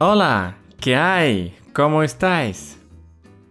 Hola, ¿qué hay? ¿Cómo estáis?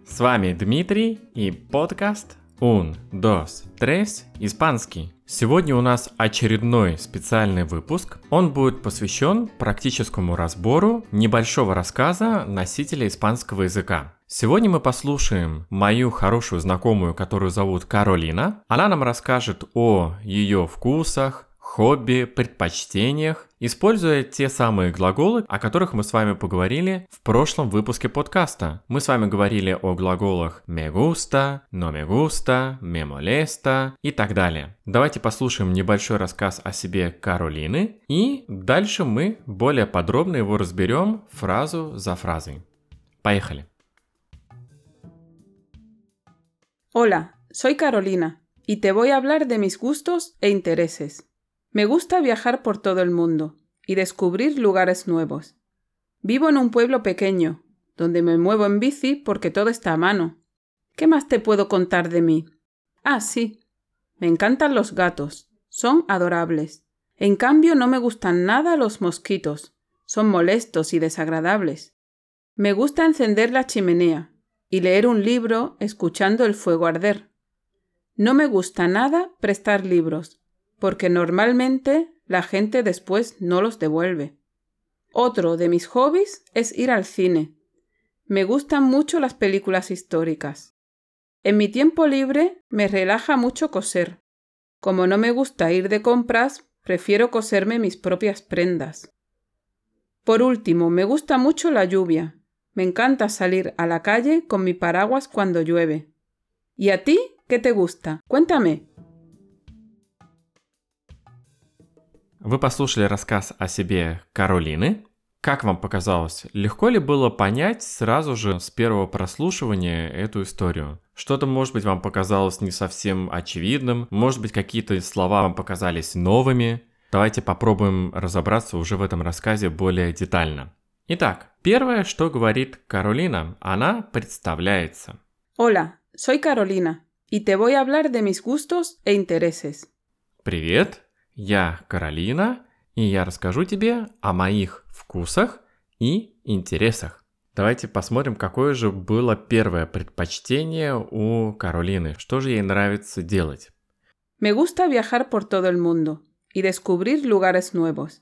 С вами Дмитрий и подкаст Un, dos, tres, испанский. Сегодня у нас очередной специальный выпуск. Он будет посвящен практическому разбору небольшого рассказа носителя испанского языка. Сегодня мы послушаем мою хорошую знакомую, которую зовут Каролина. Она нам расскажет о ее вкусах, хобби, предпочтениях, используя те самые глаголы, о которых мы с вами поговорили в прошлом выпуске подкаста. Мы с вами говорили о глаголах me gusta, no me gusta, me molesta и так далее. Давайте послушаем небольшой рассказ о себе Каролины, и дальше мы более подробно его разберем фразу за фразой. Поехали! Hola, soy Carolina y te voy a hablar de mis gustos e intereses. Me gusta viajar por todo el mundo y descubrir lugares nuevos. Vivo en un pueblo pequeño, donde me muevo en bici porque todo está a mano. ¿Qué más te puedo contar de mí? Ah, sí. Me encantan los gatos. Son adorables. En cambio, no me gustan nada los mosquitos. Son molestos y desagradables. Me gusta encender la chimenea y leer un libro escuchando el fuego arder. No me gusta nada prestar libros, porque normalmente la gente después no los devuelve. Otro de mis hobbies es ir al cine. Me gustan mucho las películas históricas. En mi tiempo libre me relaja mucho coser. Como no me gusta ir de compras, prefiero coserme mis propias prendas. Por último, me gusta mucho la lluvia. Me encanta salir a la calle con mi paraguas cuando llueve. ¿Y a ti qué te gusta? Cuéntame. Вы послушали рассказ о себе Каролины. Как вам показалось, легко ли было понять сразу же с первого прослушивания эту историю? Что-то, может быть, вам показалось не совсем очевидным, может быть, какие-то слова вам показались новыми. Давайте попробуем разобраться уже в этом рассказе более детально. Итак, первое, что говорит Каролина, она представляется. Hola, soy Carolina y te voy a hablar de mis gustos e intereses. Привет, я Каролина, и я расскажу тебе о моих вкусах и интересах. Давайте посмотрим, какое же было первое предпочтение у Каролины. Что же ей нравится делать? Me gusta viajar por todo el mundo y descubrir lugares nuevos.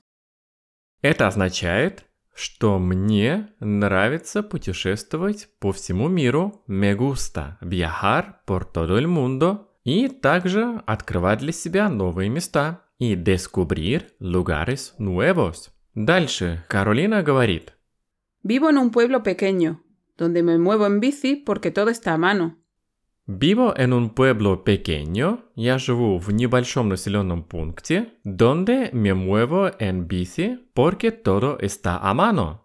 Это означает, что мне нравится путешествовать по всему миру. Me gusta viajar por todo el mundo. И также открывать для себя новые места и descubrir lugares nuevos. Дальше Каролина говорит. Vivo en un pueblo pequeño, donde me muevo en bici porque todo está a mano. Vivo en un pueblo pequeño. Я живу в небольшом населенном пункте, donde me muevo en bici porque todo está a mano.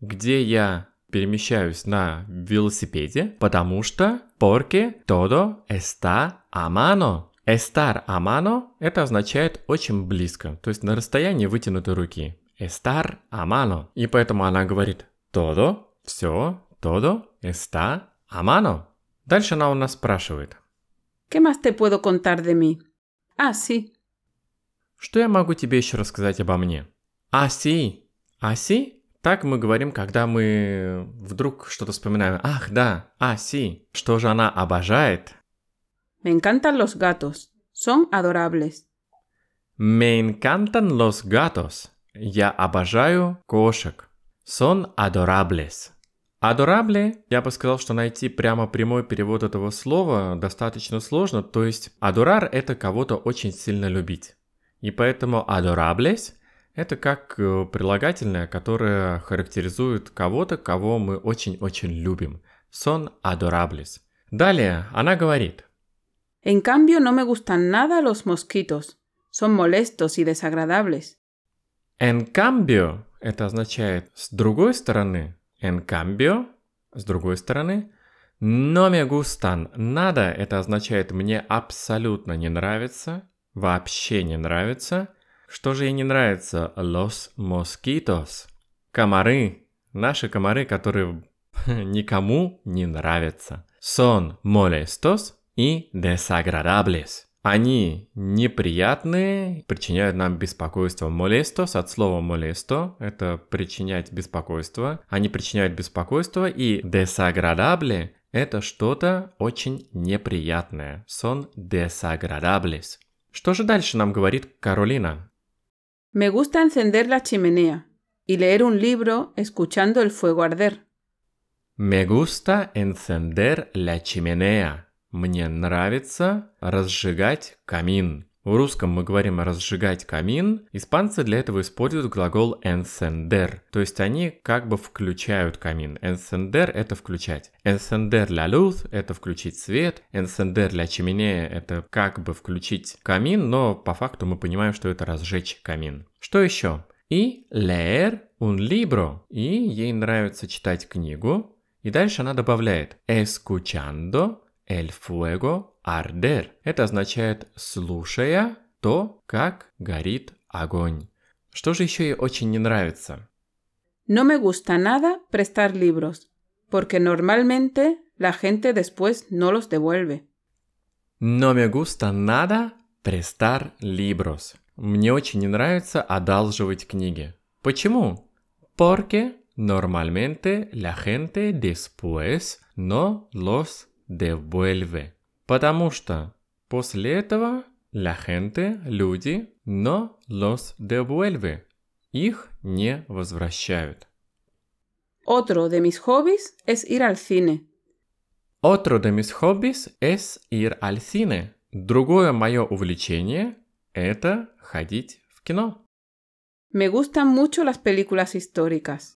Где я перемещаюсь на велосипеде, потому что porque todo está a mano. Estar a mano – это означает очень близко, то есть на расстоянии вытянутой руки. Estar a mano. И поэтому она говорит todo, все, todo está a mano. Дальше она у нас спрашивает. ¿Qué más te puedo contar de mí? Ah, sí. Что я могу тебе еще рассказать обо мне? Аси. Аси? Так мы говорим, когда мы вдруг что-то вспоминаем. Ах, да, аси. Что же она обожает? Me encantan los gatos. Son adorables. Me encantan los gatos. Я обожаю кошек. Son adorables. Adorable, я бы сказал, что найти прямо прямой перевод этого слова достаточно сложно, то есть adorar это кого-то очень сильно любить. И поэтому adorables это как э, прилагательное, которое характеризует кого-то, кого мы очень-очень любим. Son adorables. Далее она говорит – En cambio, no me gustan nada los mosquitos. Son molestos y desagradables. En cambio, это означает с другой стороны. En cambio, с другой стороны. No me gustan nada, это означает мне абсолютно не нравится, вообще не нравится. Что же ей не нравится? Los mosquitos. Комары. Наши комары, которые никому не нравятся. Son molestos и desagradables. Они неприятные, причиняют нам беспокойство. Molestos от слова molesto – это причинять беспокойство. Они причиняют беспокойство. И desagradable – это что-то очень неприятное. Son desagradables. Что же дальше нам говорит Каролина? Me gusta encender la chimenea y leer un libro escuchando el fuego arder. Me gusta encender la chimenea. Мне нравится разжигать камин. В русском мы говорим разжигать камин. Испанцы для этого используют глагол encender, то есть они как бы включают камин. Encender – это включать. Encender la luz – это включить свет. Encender la chimenea – это как бы включить камин, но по факту мы понимаем, что это разжечь камин. Что еще? И leer un libro. И ей нравится читать книгу. И дальше она добавляет escuchando el fuego arder. Это означает слушая то, как горит огонь. Что же еще ей очень не нравится? No me gusta nada prestar libros, porque normalmente la gente después no los devuelve. No me gusta nada prestar libros. Мне очень не нравится одалживать книги. Почему? Porque normalmente la gente después no los devuelve. Потому что после этого la gente, люди, no los devuelve. Их не возвращают. Otro de mis hobbies es ir al cine. Otro de mis hobbies es ir al cine. Другое мое увлечение – это ходить в кино. Me gustan mucho las películas históricas.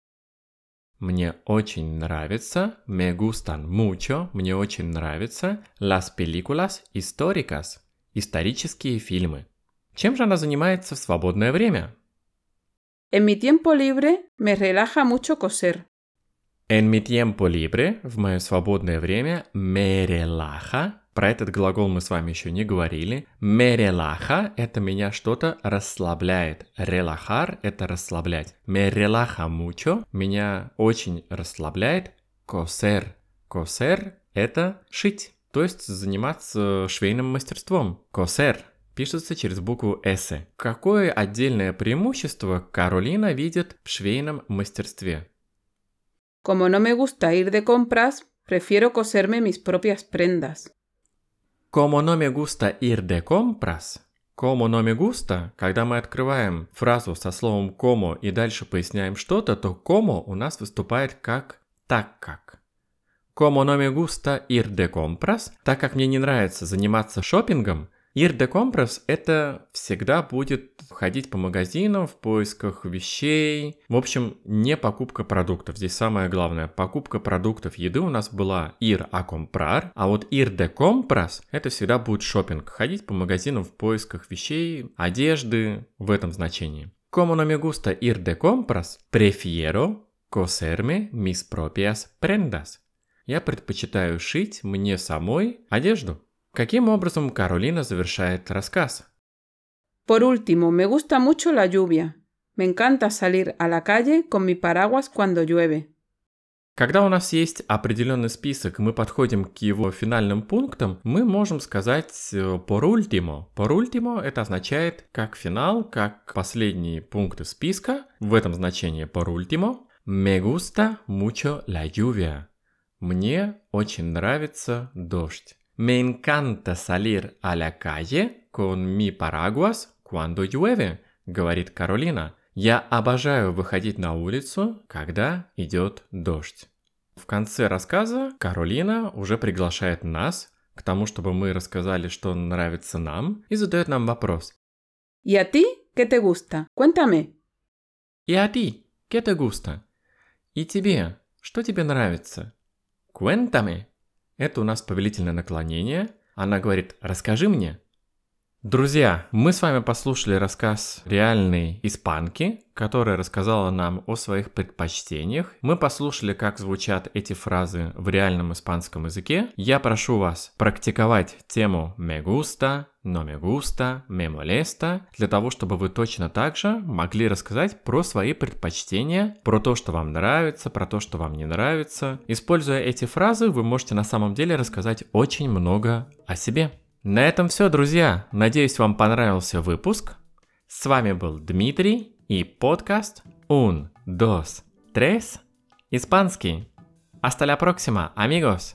Мне очень нравится, me gustan mucho, мне очень нравятся las películas históricas, исторические фильмы. Чем же она занимается в свободное время? En mi tiempo libre me relaja mucho coser. En mi tiempo libre, в мое свободное время, me relaja, про этот глагол мы с вами еще не говорили. Relaja – это меня что-то расслабляет. Relajar – это расслаблять. Relaja mucho – меня очень расслабляет. Coser. Coser – это шить, то есть заниматься швейным мастерством. Coser пишется через букву «с». Какое отдельное преимущество Каролина видит в швейном мастерстве? Como no me gusta ir de compras, prefiero coserme mis propias prendas. Como no me gusta ir de compras. Como no me gusta, когда мы открываем фразу со словом como и дальше поясняем что-то, то como у нас выступает как так как. Como no me gusta ir de compras, так как мне не нравится заниматься шопингом, Compras – это всегда будет ходить по магазинам в поисках вещей. В общем, не покупка продуктов. Здесь самое главное. Покупка продуктов еды у нас была ir a comprar, а вот ir de compras – это всегда будет шопинг. Ходить по магазинам в поисках вещей, одежды в этом значении. Como no me gusta ir de compras, prefiero coserme mis propias prendas. Я предпочитаю шить мне самой одежду. Каким образом Каролина завершает рассказ? Por último, me gusta mucho la lluvia. Me encanta salir a la calle con mi paraguas cuando llueve. Когда у нас есть определенный список, мы подходим к его финальным пунктам, мы можем сказать por último. Por último это означает как финал, как последние пункты списка. В этом значении por último. Me gusta mucho la lluvia. Мне очень нравится дождь. Me encanta salir a la calle con mi paraguas cuando llueve, говорит Каролина. Я обожаю выходить на улицу, когда идет дождь. В конце рассказа Каролина уже приглашает нас к тому, чтобы мы рассказали, что нравится нам, и задает нам вопрос. ¿Y a ti qué te gusta? Cuéntame. ¿Y a ti qué te gusta? И тебе, что тебе нравится? Cuéntame. Это у нас повелительное наклонение. Она говорит, расскажи мне. Друзья, мы с вами послушали рассказ реальной испанки, которая рассказала нам о своих предпочтениях. Мы послушали, как звучат эти фразы в реальном испанском языке. Я прошу вас практиковать тему me gusta, no me gusta, me molesta, для того, чтобы вы точно так же могли рассказать про свои предпочтения, про то, что вам нравится, про то, что вам не нравится. Используя эти фразы, вы можете на самом деле рассказать очень много о себе. На этом все, друзья. Надеюсь, вам понравился выпуск. С вами был Дмитрий и подкаст Un, Dos, Tres, испанский. Hasta la próxima, amigos.